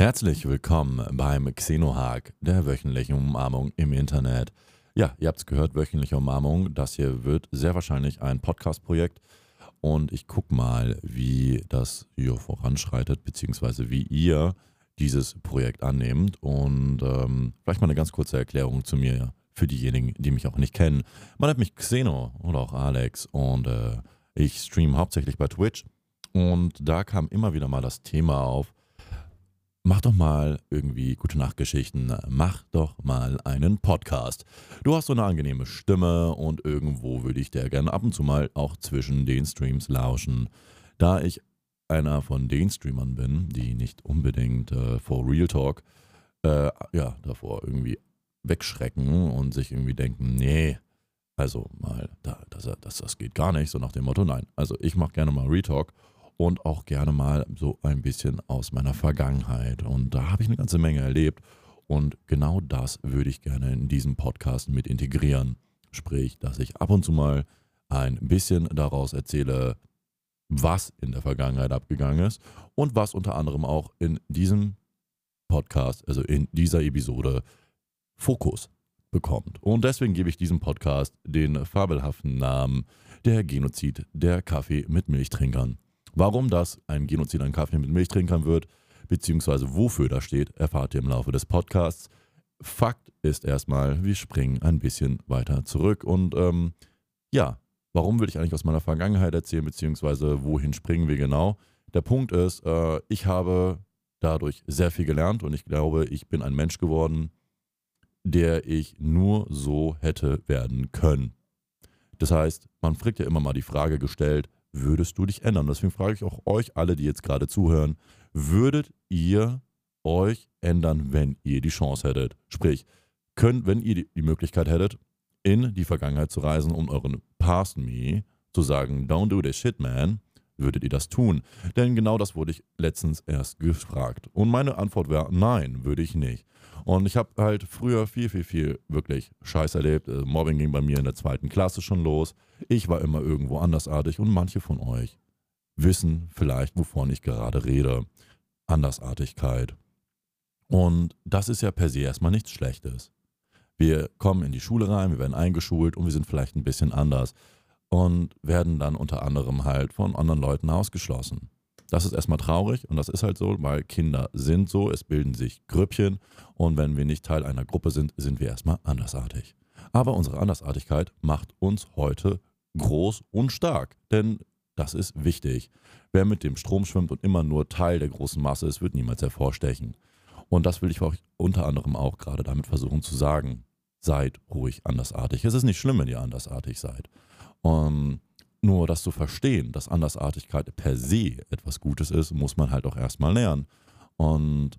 Herzlich willkommen beim Xenohag, der wöchentlichen Umarmung im Internet. Ja, ihr habt es gehört, wöchentliche Umarmung. Das hier wird sehr wahrscheinlich ein Podcast-Projekt. Und ich gucke mal, wie das hier voranschreitet, beziehungsweise wie ihr dieses Projekt annehmt. Und ähm, vielleicht mal eine ganz kurze Erklärung zu mir für diejenigen, die mich auch nicht kennen. Man nennt mich Xeno oder auch Alex und äh, ich streame hauptsächlich bei Twitch. Und da kam immer wieder mal das Thema auf, mach doch mal irgendwie gute Nachtgeschichten, mach doch mal einen Podcast. Du hast so eine angenehme Stimme und irgendwo würde ich dir gerne ab und zu mal auch zwischen den Streams lauschen. Da ich einer von den Streamern bin, die nicht unbedingt äh, vor Real Talk äh, ja, davor irgendwie wegschrecken und sich irgendwie denken, nee, also mal, da, das, das, das geht gar nicht, so nach dem Motto, nein. Also ich mache gerne mal Retalk und auch gerne mal so ein bisschen aus meiner Vergangenheit. Und da habe ich eine ganze Menge erlebt. Und genau das würde ich gerne in diesem Podcast mit integrieren. Sprich, dass ich ab und zu mal ein bisschen daraus erzähle, was in der Vergangenheit abgegangen ist und was unter anderem auch in diesem Podcast, also in dieser Episode, Fokus bekommt. Und deswegen gebe ich diesem Podcast den fabelhaften Namen Der Genozid der Kaffee mit Milchtrinkern. Warum das ein Genozid an Kaffee mit Milchtrinkern wird, beziehungsweise wofür das steht, erfahrt ihr im Laufe des Podcasts. Fakt ist erstmal, wir springen ein bisschen weiter zurück. Und ähm, ja, warum will ich eigentlich aus meiner Vergangenheit erzählen, beziehungsweise wohin springen wir genau? Der Punkt ist, äh, ich habe dadurch sehr viel gelernt und ich glaube, ich bin ein Mensch geworden, der ich nur so hätte werden können. Das heißt, man kriegt ja immer mal die Frage gestellt, würdest du dich ändern? Deswegen frage ich auch euch alle, die jetzt gerade zuhören, würdet ihr euch ändern, wenn ihr die Chance hättet? Sprich, könnt, wenn ihr die, Möglichkeit hättet, in die Vergangenheit zu reisen und euren Past Me zu sagen, don't do this shit, man, würdet ihr das tun? Denn genau das wurde ich letztens erst gefragt. Und meine Antwort wäre, nein, würde ich nicht. Und ich habe halt früher viel, viel, viel wirklich Scheiß erlebt. Äh, Mobbing ging bei mir in der zweiten Klasse schon los. Ich war immer irgendwo andersartig und manche von euch wissen vielleicht, wovon ich gerade rede. Andersartigkeit. Und das ist ja per se erstmal nichts Schlechtes. Wir kommen in die Schule rein, wir werden eingeschult und wir sind vielleicht ein bisschen anders und werden dann unter anderem halt von anderen Leuten ausgeschlossen. Das ist erstmal traurig und das ist halt so, weil Kinder sind so, es bilden sich Grüppchen und wenn wir nicht Teil einer Gruppe sind, sind wir erstmal andersartig. Aber unsere Andersartigkeit macht uns heute groß und stark, denn das ist wichtig. Wer mit dem Strom schwimmt und immer nur Teil der großen Masse ist, wird niemals hervorstechen. Und das will ich euch unter anderem auch gerade damit versuchen zu sagen. Seid ruhig andersartig. Es ist nicht schlimm, wenn ihr andersartig seid. Um, nur das zu verstehen, dass Andersartigkeit per se etwas Gutes ist, muss man halt auch erstmal lernen. Und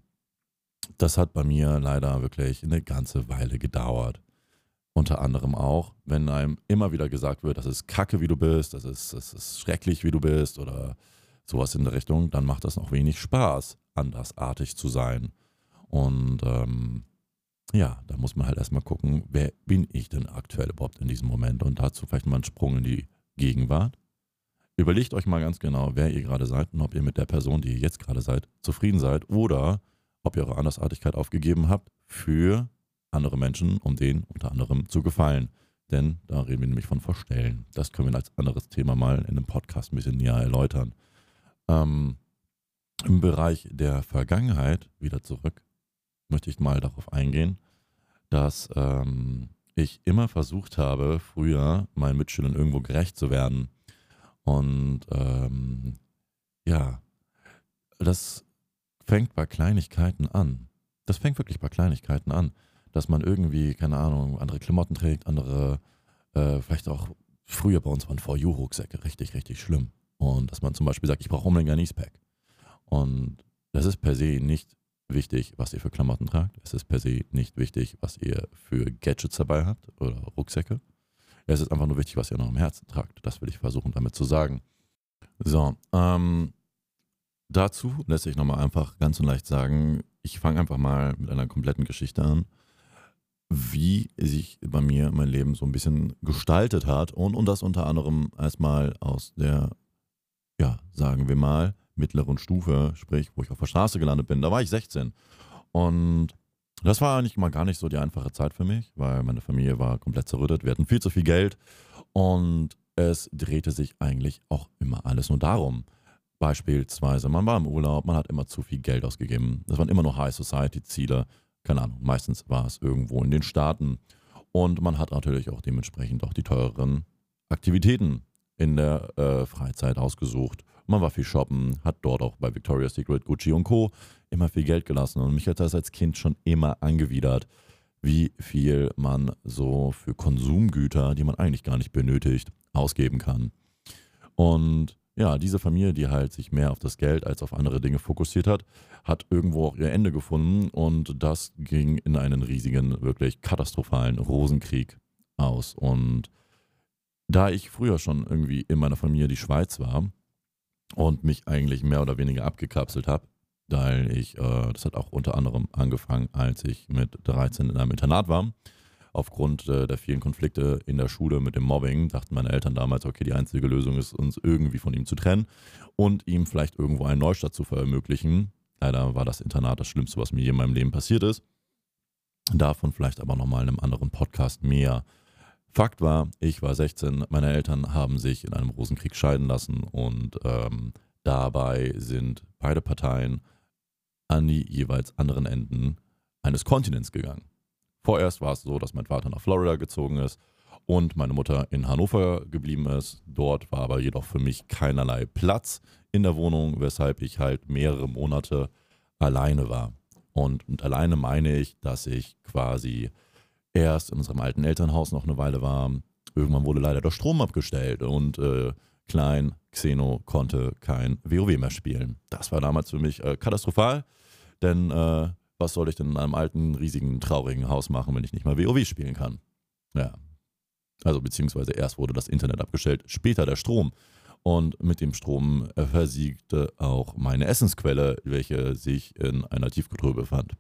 das hat bei mir leider wirklich eine ganze Weile gedauert. Unter anderem auch, wenn einem immer wieder gesagt wird, das ist kacke, wie du bist, das ist, das ist schrecklich, wie du bist oder sowas in der Richtung, dann macht das noch wenig Spaß, andersartig zu sein. Und ähm, ja, da muss man halt erstmal gucken, wer bin ich denn aktuell überhaupt in diesem Moment und dazu vielleicht mal einen Sprung in die Gegenwart. Überlegt euch mal ganz genau, wer ihr gerade seid und ob ihr mit der Person, die ihr jetzt gerade seid, zufrieden seid oder ob ihr eure Andersartigkeit aufgegeben habt für andere Menschen, um denen unter anderem zu gefallen. Denn da reden wir nämlich von Verstellen. Das können wir als anderes Thema mal in einem Podcast ein bisschen näher erläutern. Ähm, Im Bereich der Vergangenheit, wieder zurück, möchte ich mal darauf eingehen, dass ähm, ich immer versucht habe, früher meinen Mitschülern irgendwo gerecht zu werden. Und ähm, ja, das fängt bei Kleinigkeiten an. Das fängt wirklich bei Kleinigkeiten an, dass man irgendwie, keine Ahnung, andere Klamotten trägt, andere, äh, vielleicht auch früher bei uns waren For You-Rucksäcke richtig, richtig schlimm. Und dass man zum Beispiel sagt, ich brauche unbedingt ein Eastpack. Und das ist per se nicht wichtig, was ihr für Klamotten tragt. Es ist per se nicht wichtig, was ihr für Gadgets dabei habt oder Rucksäcke. Es ist einfach nur wichtig, was ihr noch im Herzen tragt. Das will ich versuchen damit zu sagen. So, ähm, dazu lässt sich nochmal einfach ganz und leicht sagen, ich fange einfach mal mit einer kompletten Geschichte an, wie sich bei mir mein Leben so ein bisschen gestaltet hat und, und das unter anderem erstmal aus der, ja, sagen wir mal, mittleren Stufe, sprich, wo ich auf der Straße gelandet bin, da war ich 16. Und das war eigentlich mal gar nicht so die einfache Zeit für mich, weil meine Familie war komplett zerrüttet. Wir hatten viel zu viel Geld und es drehte sich eigentlich auch immer alles nur darum. Beispielsweise, man war im Urlaub, man hat immer zu viel Geld ausgegeben. Das waren immer nur High Society Ziele. Keine Ahnung, meistens war es irgendwo in den Staaten. Und man hat natürlich auch dementsprechend auch die teureren Aktivitäten in der äh, Freizeit ausgesucht. Man war viel shoppen, hat dort auch bei Victoria's Secret, Gucci und Co. immer viel Geld gelassen. Und mich hat das als Kind schon immer angewidert, wie viel man so für Konsumgüter, die man eigentlich gar nicht benötigt, ausgeben kann. Und ja, diese Familie, die halt sich mehr auf das Geld als auf andere Dinge fokussiert hat, hat irgendwo auch ihr Ende gefunden und das ging in einen riesigen, wirklich katastrophalen Rosenkrieg aus. Und da ich früher schon irgendwie in meiner Familie die Schweiz war und mich eigentlich mehr oder weniger abgekapselt habe, weil ich, äh, das hat auch unter anderem angefangen, als ich mit 13 in einem Internat war. Aufgrund äh, der vielen Konflikte in der Schule mit dem Mobbing dachten meine Eltern damals, okay, die einzige Lösung ist, uns irgendwie von ihm zu trennen und ihm vielleicht irgendwo einen Neustart zu verermöglichen. Leider war das Internat das Schlimmste, was mir je in meinem Leben passiert ist. Davon vielleicht aber nochmal in einem anderen Podcast mehr. Fakt war, ich war 16, meine Eltern haben sich in einem Rosenkrieg scheiden lassen und ähm, dabei sind beide Parteien an die jeweils anderen Enden eines Kontinents gegangen. Vorerst war es so, dass mein Vater nach Florida gezogen ist und meine Mutter in Hannover geblieben ist. Dort war aber jedoch für mich keinerlei Platz in der Wohnung, weshalb ich halt mehrere Monate alleine war. Und mit alleine meine ich, dass ich quasi erst in unserem alten Elternhaus noch eine Weile war. Irgendwann wurde leider der Strom abgestellt und äh, Klein Xeno konnte kein WoW mehr spielen. Das war damals für mich äh, katastrophal, denn äh, was soll ich denn in einem alten, riesigen, traurigen Haus machen, wenn ich nicht mal WoW spielen kann? Ja. Also beziehungsweise erst wurde das Internet abgestellt, später der Strom. Und mit dem Strom versiegte auch meine Essensquelle, welche sich in einer Tiefkühltruhe befand.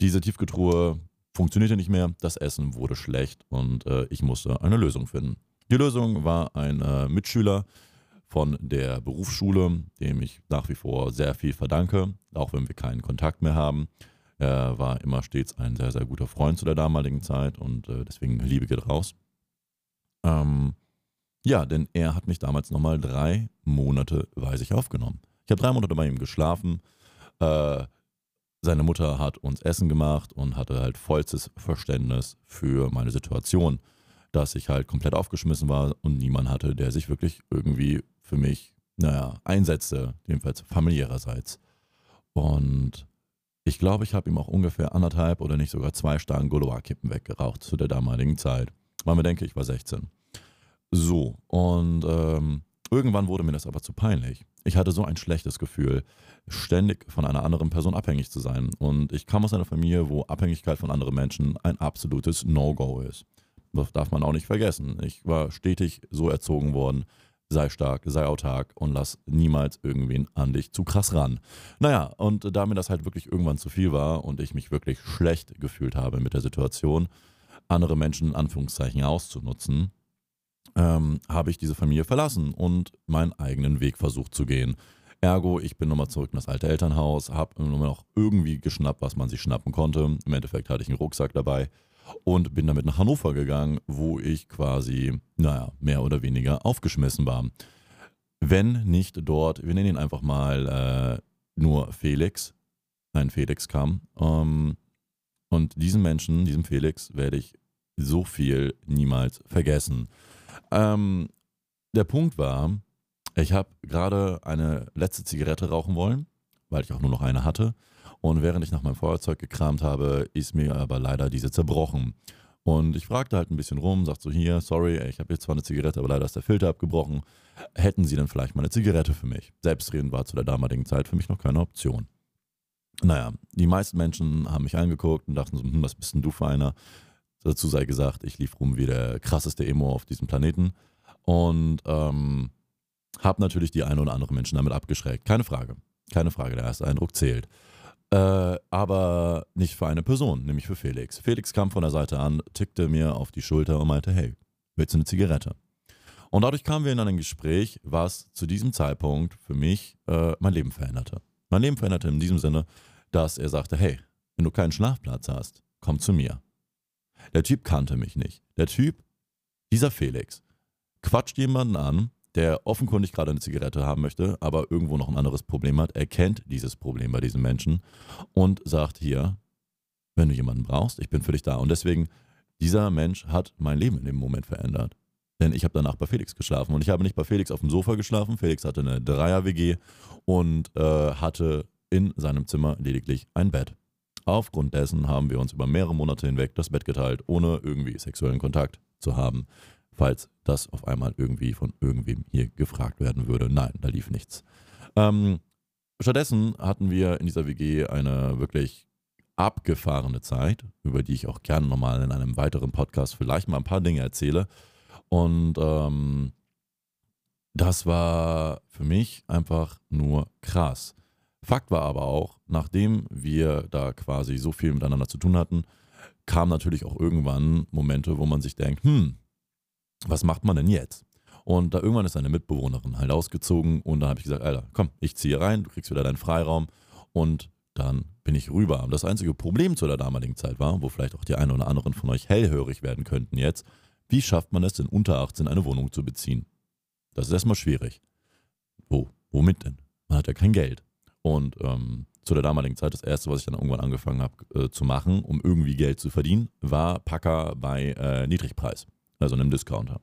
Diese Tiefkühltruhe funktionierte nicht mehr, das Essen wurde schlecht und äh, ich musste eine Lösung finden. Die Lösung war ein äh, Mitschüler von der Berufsschule, dem ich nach wie vor sehr viel verdanke, auch wenn wir keinen Kontakt mehr haben. Er war immer stets ein sehr, sehr guter Freund zu der damaligen Zeit und äh, deswegen Liebe geht raus. Ähm, ja, denn er hat mich damals nochmal drei Monate bei sich aufgenommen. Ich habe drei Monate bei ihm geschlafen. Äh, seine Mutter hat uns Essen gemacht und hatte halt vollstes Verständnis für meine Situation, dass ich halt komplett aufgeschmissen war und niemand hatte, der sich wirklich irgendwie für mich, naja, einsetzte, jedenfalls familiärerseits. Und ich glaube, ich habe ihm auch ungefähr anderthalb oder nicht sogar zwei Stangen Goloa-Kippen weggeraucht zu der damaligen Zeit. Weil mir denke, ich war 16. So, und ähm, irgendwann wurde mir das aber zu peinlich. Ich hatte so ein schlechtes Gefühl, ständig von einer anderen Person abhängig zu sein. Und ich kam aus einer Familie, wo Abhängigkeit von anderen Menschen ein absolutes No-Go ist. Das darf man auch nicht vergessen. Ich war stetig so erzogen worden, sei stark, sei autark und lass niemals irgendwen an dich zu krass ran. Naja, und da mir das halt wirklich irgendwann zu viel war und ich mich wirklich schlecht gefühlt habe mit der Situation, andere Menschen in Anführungszeichen auszunutzen, ähm, habe ich diese Familie verlassen und meinen eigenen Weg versucht zu gehen. Ergo, ich bin nochmal zurück in das alte Elternhaus, habe nur noch irgendwie geschnappt, was man sich schnappen konnte. Im Endeffekt hatte ich einen Rucksack dabei und bin damit nach Hannover gegangen, wo ich quasi, naja, mehr oder weniger aufgeschmissen war. Wenn nicht dort, wir nennen ihn einfach mal äh, nur Felix, ein Felix kam. Ähm, und diesen Menschen, diesem Felix, werde ich so viel niemals vergessen. Ähm, der Punkt war, ich habe gerade eine letzte Zigarette rauchen wollen, weil ich auch nur noch eine hatte. Und während ich nach meinem Feuerzeug gekramt habe, ist mir aber leider diese zerbrochen. Und ich fragte halt ein bisschen rum, sagt so hier, sorry, ich habe jetzt zwar eine Zigarette, aber leider ist der Filter abgebrochen. Hätten Sie denn vielleicht mal eine Zigarette für mich? Selbstreden war zu der damaligen Zeit für mich noch keine Option. Naja, die meisten Menschen haben mich angeguckt und dachten so, hm, was bist denn du für einer? Dazu sei gesagt, ich lief rum wie der krasseste Emo auf diesem Planeten und ähm, habe natürlich die ein oder andere Menschen damit abgeschreckt. Keine Frage. Keine Frage, der erste Eindruck zählt. Äh, aber nicht für eine Person, nämlich für Felix. Felix kam von der Seite an, tickte mir auf die Schulter und meinte, hey, willst du eine Zigarette? Und dadurch kamen wir in ein Gespräch, was zu diesem Zeitpunkt für mich äh, mein Leben veränderte. Mein Leben veränderte in diesem Sinne, dass er sagte, hey, wenn du keinen Schlafplatz hast, komm zu mir. Der Typ kannte mich nicht. Der Typ, dieser Felix, quatscht jemanden an, der offenkundig gerade eine Zigarette haben möchte, aber irgendwo noch ein anderes Problem hat. Er kennt dieses Problem bei diesem Menschen und sagt hier, wenn du jemanden brauchst, ich bin für dich da. Und deswegen, dieser Mensch hat mein Leben in dem Moment verändert. Denn ich habe danach bei Felix geschlafen. Und ich habe nicht bei Felix auf dem Sofa geschlafen. Felix hatte eine Dreier-WG und äh, hatte in seinem Zimmer lediglich ein Bett. Aufgrund dessen haben wir uns über mehrere Monate hinweg das Bett geteilt, ohne irgendwie sexuellen Kontakt zu haben. Falls das auf einmal irgendwie von irgendwem hier gefragt werden würde. Nein, da lief nichts. Ähm, stattdessen hatten wir in dieser WG eine wirklich abgefahrene Zeit, über die ich auch gerne nochmal in einem weiteren Podcast vielleicht mal ein paar Dinge erzähle. Und ähm, das war für mich einfach nur krass. Fakt war aber auch, nachdem wir da quasi so viel miteinander zu tun hatten, kamen natürlich auch irgendwann Momente, wo man sich denkt, hm, was macht man denn jetzt? Und da irgendwann ist eine Mitbewohnerin halt ausgezogen und dann habe ich gesagt, Alter, komm, ich ziehe rein, du kriegst wieder deinen Freiraum und dann bin ich rüber. Das einzige Problem zu der damaligen Zeit war, wo vielleicht auch die einen oder anderen von euch hellhörig werden könnten jetzt, wie schafft man es denn unter 18 eine Wohnung zu beziehen? Das ist erstmal schwierig. Wo? Womit denn? Man hat ja kein Geld. Und ähm, zu der damaligen Zeit, das erste, was ich dann irgendwann angefangen habe äh, zu machen, um irgendwie Geld zu verdienen, war Packer bei äh, Niedrigpreis, also einem Discounter.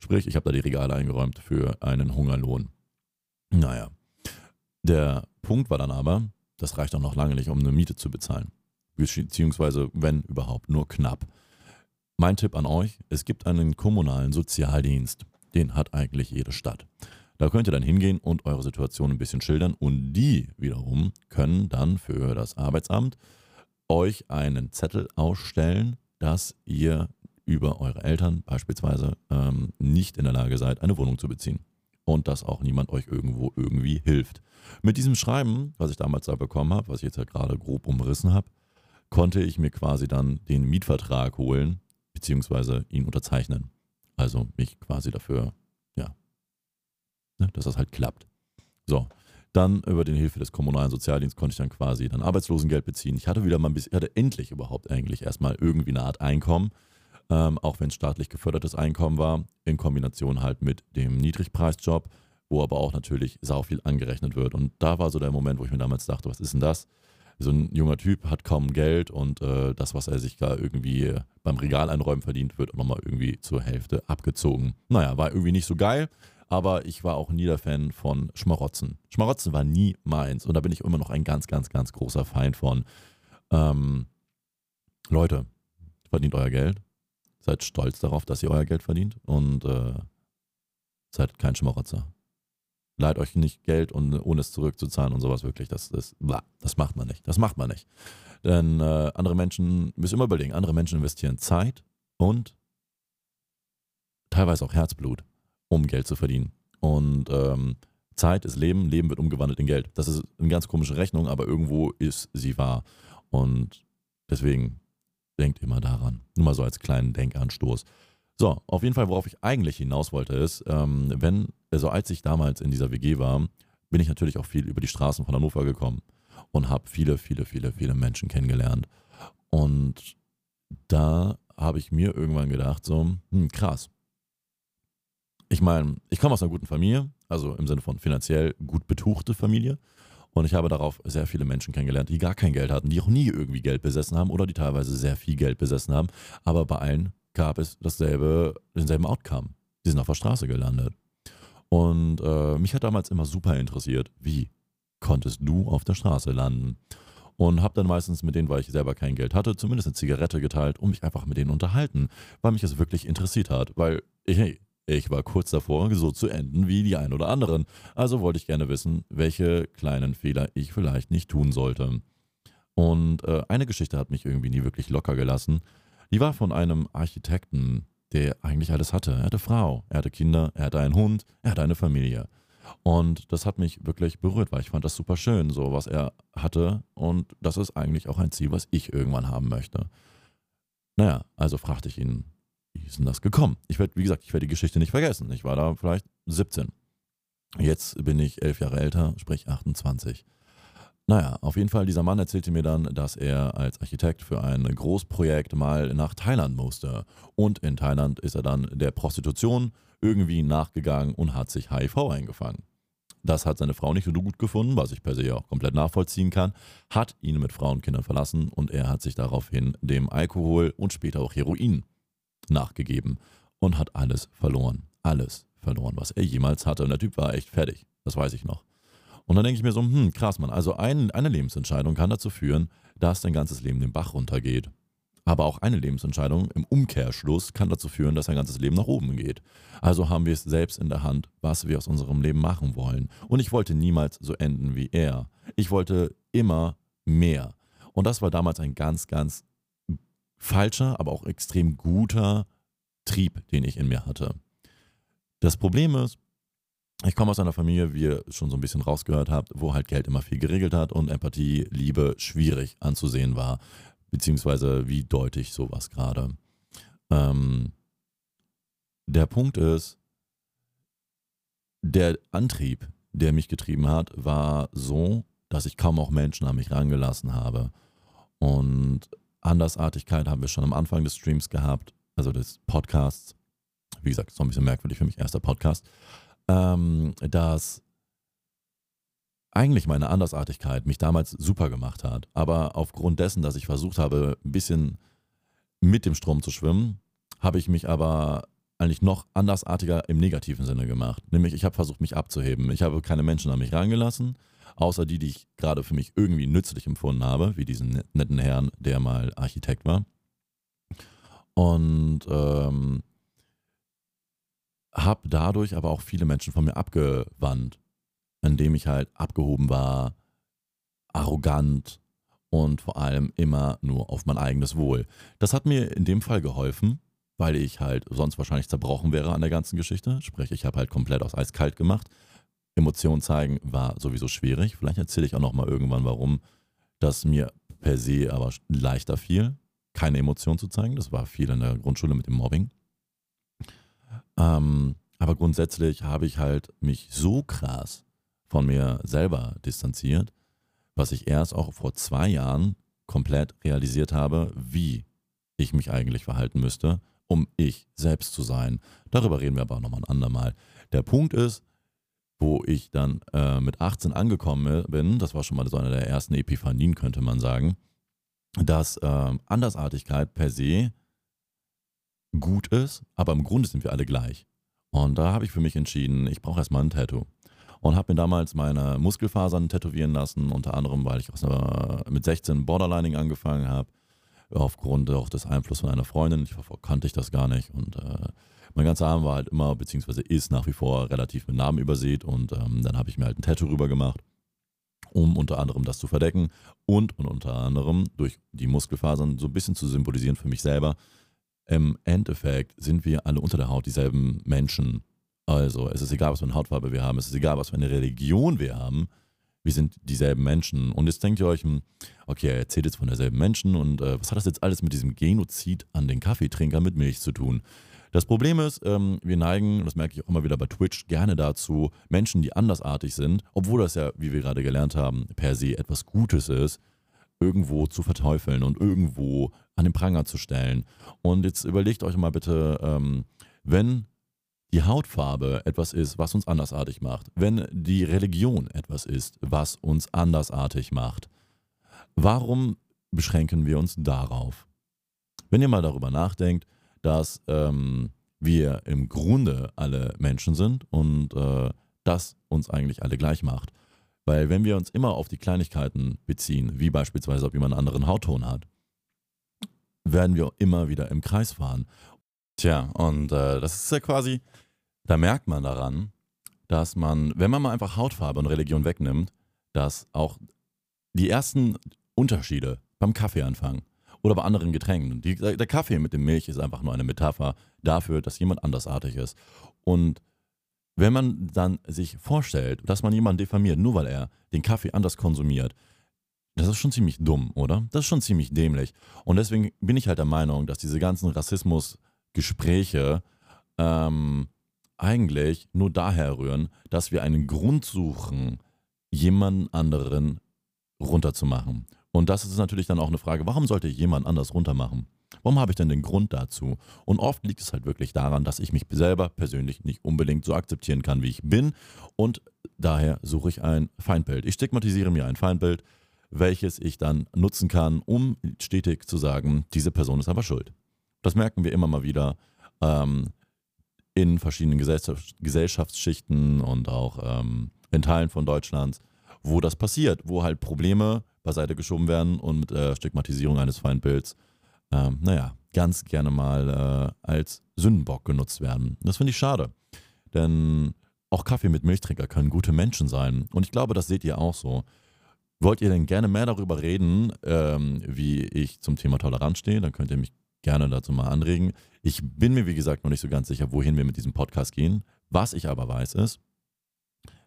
Sprich, ich habe da die Regale eingeräumt für einen Hungerlohn. Naja, der Punkt war dann aber, das reicht auch noch lange nicht, um eine Miete zu bezahlen. Beziehungsweise, wenn überhaupt, nur knapp. Mein Tipp an euch, es gibt einen kommunalen Sozialdienst. Den hat eigentlich jede Stadt. Da könnt ihr dann hingehen und eure Situation ein bisschen schildern und die wiederum können dann für das Arbeitsamt euch einen Zettel ausstellen, dass ihr über eure Eltern beispielsweise ähm, nicht in der Lage seid, eine Wohnung zu beziehen. Und dass auch niemand euch irgendwo irgendwie hilft. Mit diesem Schreiben, was ich damals da bekommen habe, was ich jetzt ja gerade grob umrissen habe, konnte ich mir quasi dann den Mietvertrag holen, beziehungsweise ihn unterzeichnen. Also mich quasi dafür, ne, dass das halt klappt. So, dann über die Hilfe des kommunalen Sozialdienstes konnte ich dann quasi dann Arbeitslosengeld beziehen. Ich hatte wieder mal ein bisschen, hatte endlich überhaupt eigentlich erstmal irgendwie eine Art Einkommen, ähm, auch wenn es staatlich gefördertes Einkommen war, in Kombination halt mit dem Niedrigpreisjob, wo aber auch natürlich sau viel angerechnet wird. Und da war so der Moment, wo ich mir damals dachte, was ist denn das? so ein junger Typ hat kaum Geld und äh, das, was er sich da irgendwie beim Regal einräumen verdient, wird nochmal irgendwie zur Hälfte abgezogen. Naja, war irgendwie nicht so geil, aber ich war auch nie der Fan von Schmarotzen. Schmarotzen war nie meins und da bin ich immer noch ein ganz, ganz, ganz großer Feind von. Ähm, Leute, verdient euer Geld, seid stolz darauf, dass ihr euer Geld verdient und äh, seid kein Schmarotzer leiht euch nicht Geld, und, ohne es zurückzuzahlen und sowas wirklich. Das, das, das macht man nicht. Das macht man nicht. Denn äh, andere Menschen, müssen immer überlegen, andere Menschen investieren Zeit und teilweise auch Herzblut, um Geld zu verdienen. Und ähm, Zeit ist Leben, Leben wird umgewandelt in Geld. Das ist eine ganz komische Rechnung, aber irgendwo ist sie wahr. Und deswegen denkt immer daran. Nur mal so als kleinen Denkanstoß. So, auf jeden Fall, worauf ich eigentlich hinaus wollte, ist, ähm, wenn, also als ich damals in dieser WG war, bin ich natürlich auch viel über die Straßen von Hannover gekommen und habe viele, viele, viele, viele Menschen kennengelernt. Und da habe ich mir irgendwann gedacht, so, hm, krass. Ich meine, ich komme aus einer guten Familie, also im Sinne von finanziell gut betuchte Familie. Und ich habe darauf sehr viele Menschen kennengelernt, die gar kein Geld hatten, die auch nie irgendwie Geld besessen haben oder die teilweise sehr viel Geld besessen haben. Aber bei allen gab es dasselbe, denselben Outcome. Die sind auf der Straße gelandet. Und äh, mich hat damals immer super interessiert, wie konntest du auf der Straße landen? Und habe dann meistens mit denen, weil ich selber kein Geld hatte, zumindest eine Zigarette geteilt und mich einfach mit denen unterhalten, weil mich es wirklich interessiert hat. Weil, hey, ich war kurz davor, so zu enden wie die ein oder anderen. Also wollte ich gerne wissen, welche kleinen Fehler ich vielleicht nicht tun sollte. Und äh, eine Geschichte hat mich irgendwie nie wirklich locker gelassen. Die war von einem Architekten, der eigentlich alles hatte. Er hatte Frau, er hatte Kinder, er hatte einen Hund, er hatte eine Familie. Und das hat mich wirklich berührt, weil ich fand das super schön, so was er hatte. Und das ist eigentlich auch ein Ziel, was ich irgendwann haben möchte. Naja, also fragte ich ihn, wie ist denn das gekommen? Ich werde, wie gesagt, ich werde die Geschichte nicht vergessen. Ich war da vielleicht 17. Jetzt bin ich elf Jahre älter, sprich 28. Naja, auf jeden Fall, dieser Mann erzählte mir dann, dass er als Architekt für ein Großprojekt mal nach Thailand musste. Und in Thailand ist er dann der Prostitution irgendwie nachgegangen und hat sich HIV eingefangen. Das hat seine Frau nicht so gut gefunden, was ich per se auch komplett nachvollziehen kann, hat ihn mit Frauen und Kindern verlassen und er hat sich daraufhin dem Alkohol und später auch Heroin nachgegeben und hat alles verloren. Alles verloren, was er jemals hatte. Und der Typ war echt fertig. Das weiß ich noch. Und dann denke ich mir so, hm, krass, Mann. Also ein, eine Lebensentscheidung kann dazu führen, dass dein ganzes Leben den Bach runtergeht. Aber auch eine Lebensentscheidung im Umkehrschluss kann dazu führen, dass dein ganzes Leben nach oben geht. Also haben wir es selbst in der Hand, was wir aus unserem Leben machen wollen. Und ich wollte niemals so enden wie er. Ich wollte immer mehr. Und das war damals ein ganz, ganz falscher, aber auch extrem guter Trieb, den ich in mir hatte. Das Problem ist, ich komme aus einer Familie, wie ihr schon so ein bisschen rausgehört habt, wo halt Geld immer viel geregelt hat und Empathie, Liebe schwierig anzusehen war, beziehungsweise wie deutlich sowas gerade. Ähm, der Punkt ist, der Antrieb, der mich getrieben hat, war so, dass ich kaum auch Menschen an mich rangelassen habe. Und Andersartigkeit haben wir schon am Anfang des Streams gehabt, also des Podcasts. Wie gesagt, ist noch ein bisschen merkwürdig für mich, erster Podcast ähm, dass eigentlich meine Andersartigkeit mich damals super gemacht hat. Aber aufgrund dessen, dass ich versucht habe, ein bisschen mit dem Strom zu schwimmen, habe ich mich aber eigentlich noch andersartiger im negativen Sinne gemacht. Nämlich, ich habe versucht, mich abzuheben. Ich habe keine Menschen an mich rangelassen, außer die, die ich gerade für mich irgendwie nützlich empfunden habe, wie diesen netten Herrn, der mal Architekt war. Und ähm, habe dadurch aber auch viele Menschen von mir abgewandt, indem ich halt abgehoben war, arrogant und vor allem immer nur auf mein eigenes Wohl. Das hat mir in dem Fall geholfen, weil ich halt sonst wahrscheinlich zerbrochen wäre an der ganzen Geschichte. Sprich, ich habe halt komplett aus eiskalt gemacht. Emotionen zeigen war sowieso schwierig. Vielleicht erzähle ich auch noch mal irgendwann, warum das mir per se aber leichter fiel, keine Emotionen zu zeigen. Das war viel in der Grundschule mit dem Mobbing. Ähm, aber grundsätzlich habe ich halt mich so krass von mir selber distanziert, was ich erst auch vor zwei Jahren komplett realisiert habe, wie ich mich eigentlich verhalten müsste, um ich selbst zu sein. Darüber reden wir aber nochmal ein andermal. Der Punkt ist, wo ich dann äh, mit 18 angekommen bin, das war schon mal so eine der ersten Epiphanien, könnte man sagen, dass äh, Andersartigkeit per se gut ist, aber im Grunde sind wir alle gleich. Und da habe ich für mich entschieden, ich brauche erstmal ein Tattoo. Und habe mir damals meine Muskelfasern tätowieren lassen, unter anderem, weil ich einer, mit 16 Borderlining angefangen habe, aufgrund auch des Einflusses von einer Freundin. Ich, kannte ich das gar nicht. Und äh, mein ganzer Arm war halt immer, beziehungsweise ist nach wie vor relativ mit Namen übersät. Und ähm, dann habe ich mir halt ein Tattoo rüber gemacht, um unter anderem das zu verdecken und, und unter anderem durch die Muskelfasern so ein bisschen zu symbolisieren für mich selber, im Endeffekt sind wir alle unter der Haut dieselben Menschen. Also es ist egal, was für eine Hautfarbe wir haben, es ist egal, was für eine Religion wir haben. Wir sind dieselben Menschen. Und jetzt denkt ihr euch, hm, okay, er erzählt jetzt von derselben Menschen und äh, was hat das jetzt alles mit diesem Genozid an den Kaffeetrinker mit Milch zu tun? Das Problem ist, ähm, wir neigen, das merke ich auch immer wieder bei Twitch, gerne dazu, Menschen, die andersartig sind, obwohl das ja, wie wir gerade gelernt haben, per se etwas Gutes ist, irgendwo zu verteufeln und irgendwo an den Pranger zu stellen. Und jetzt überlegt euch mal bitte, ähm, wenn die Hautfarbe etwas ist, was uns andersartig macht, wenn die Religion etwas ist, was uns andersartig macht, warum beschränken wir uns darauf? Wenn ihr mal darüber nachdenkt, dass ähm, wir im Grunde alle Menschen sind und äh, das uns eigentlich alle gleich macht weil wenn wir uns immer auf die Kleinigkeiten beziehen, wie beispielsweise, ob jemand einen anderen Hautton hat, werden wir immer wieder im Kreis fahren. Tja, und äh, das ist ja quasi, da merkt man daran, dass man, wenn man mal einfach Hautfarbe und Religion wegnimmt, dass auch die ersten Unterschiede beim Kaffee anfangen oder bei anderen Getränken. Die, der Kaffee mit dem Milch ist einfach nur eine Metapher dafür, dass jemand andersartig ist. Und wenn man dann sich vorstellt, dass man jemanden diffamiert, nur weil er den Kaffee anders konsumiert, das ist schon ziemlich dumm, oder? Das ist schon ziemlich dämlich. Und deswegen bin ich halt der Meinung, dass diese ganzen Rassismus, Gespräche ähm, eigentlich nur daher rühren, dass wir einen Grund suchen, jemanden anderen runterzumachen. Und das ist natürlich dann auch eine Frage, warum sollte jemand anders runtermachen? Warum habe ich denn den Grund dazu? Und oft liegt es halt wirklich daran, dass ich mich selber persönlich nicht unbedingt so akzeptieren kann, wie ich bin. Und daher suche ich ein Feindbild. Ich stigmatisiere mir ein Feindbild, welches ich dann nutzen kann, um stetig zu sagen, diese Person ist aber schuld. Das merken wir immer mal wieder ähm, in verschiedenen Gesellschaftsschichten und auch ähm, in Teilen von Deutschland, wo das passiert, wo halt Probleme beiseite geschoben werden und mit äh, Stigmatisierung eines Feindbilds, ähm, naja, ganz gerne mal äh, als Sündenbock genutzt werden. Das finde ich schade. Denn auch Kaffee mit Milchtrinker können gute Menschen sein. Und ich glaube, das seht ihr auch so. Wollt ihr denn gerne mehr darüber reden, ähm, wie ich zum Thema Toleranz stehe? Dann könnt ihr mich gerne dazu mal anregen. Ich bin mir, wie gesagt, noch nicht so ganz sicher, wohin wir mit diesem Podcast gehen. Was ich aber weiß, ist,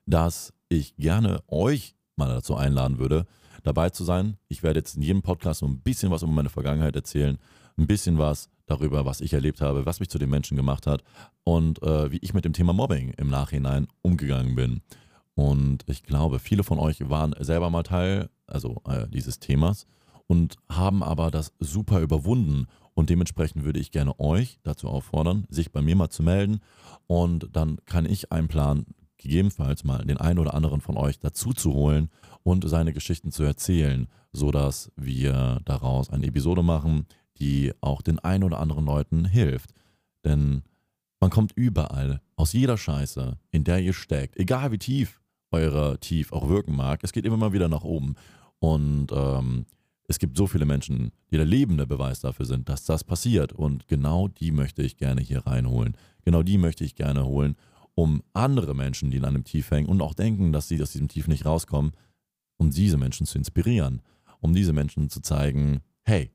dass ich gerne euch mal dazu einladen würde, dabei zu sein. Ich werde jetzt in jedem Podcast so ein bisschen was über meine Vergangenheit erzählen, ein bisschen was darüber, was ich erlebt habe, was mich zu den Menschen gemacht hat und äh, wie ich mit dem Thema Mobbing im Nachhinein umgegangen bin. Und ich glaube, viele von euch waren selber mal Teil also äh, dieses Themas und haben aber das super überwunden. Und dementsprechend würde ich gerne euch dazu auffordern, sich bei mir mal zu melden. Und dann kann ich einen Plan gegebenenfalls mal den einen oder anderen von euch dazu zu holen und seine Geschichten zu erzählen, sodass wir daraus eine Episode machen, die auch den einen oder anderen Leuten hilft. Denn man kommt überall, aus jeder Scheiße, in der ihr steckt, egal wie tief euer Tief auch wirken mag, es geht immer mal wieder nach oben. Und ähm, es gibt so viele Menschen, die der lebende Beweis dafür sind, dass das passiert. Und genau die möchte ich gerne hier reinholen. Genau die möchte ich gerne holen um andere Menschen, die in einem Tief hängen und auch denken, dass sie aus diesem Tief nicht rauskommen, um diese Menschen zu inspirieren, um diese Menschen zu zeigen, hey,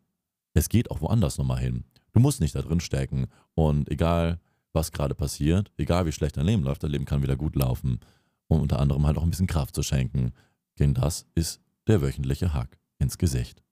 es geht auch woanders nochmal hin. Du musst nicht da drin stecken und egal, was gerade passiert, egal wie schlecht dein Leben läuft, dein Leben kann wieder gut laufen, um unter anderem halt auch ein bisschen Kraft zu schenken. Denn das ist der wöchentliche Hack ins Gesicht.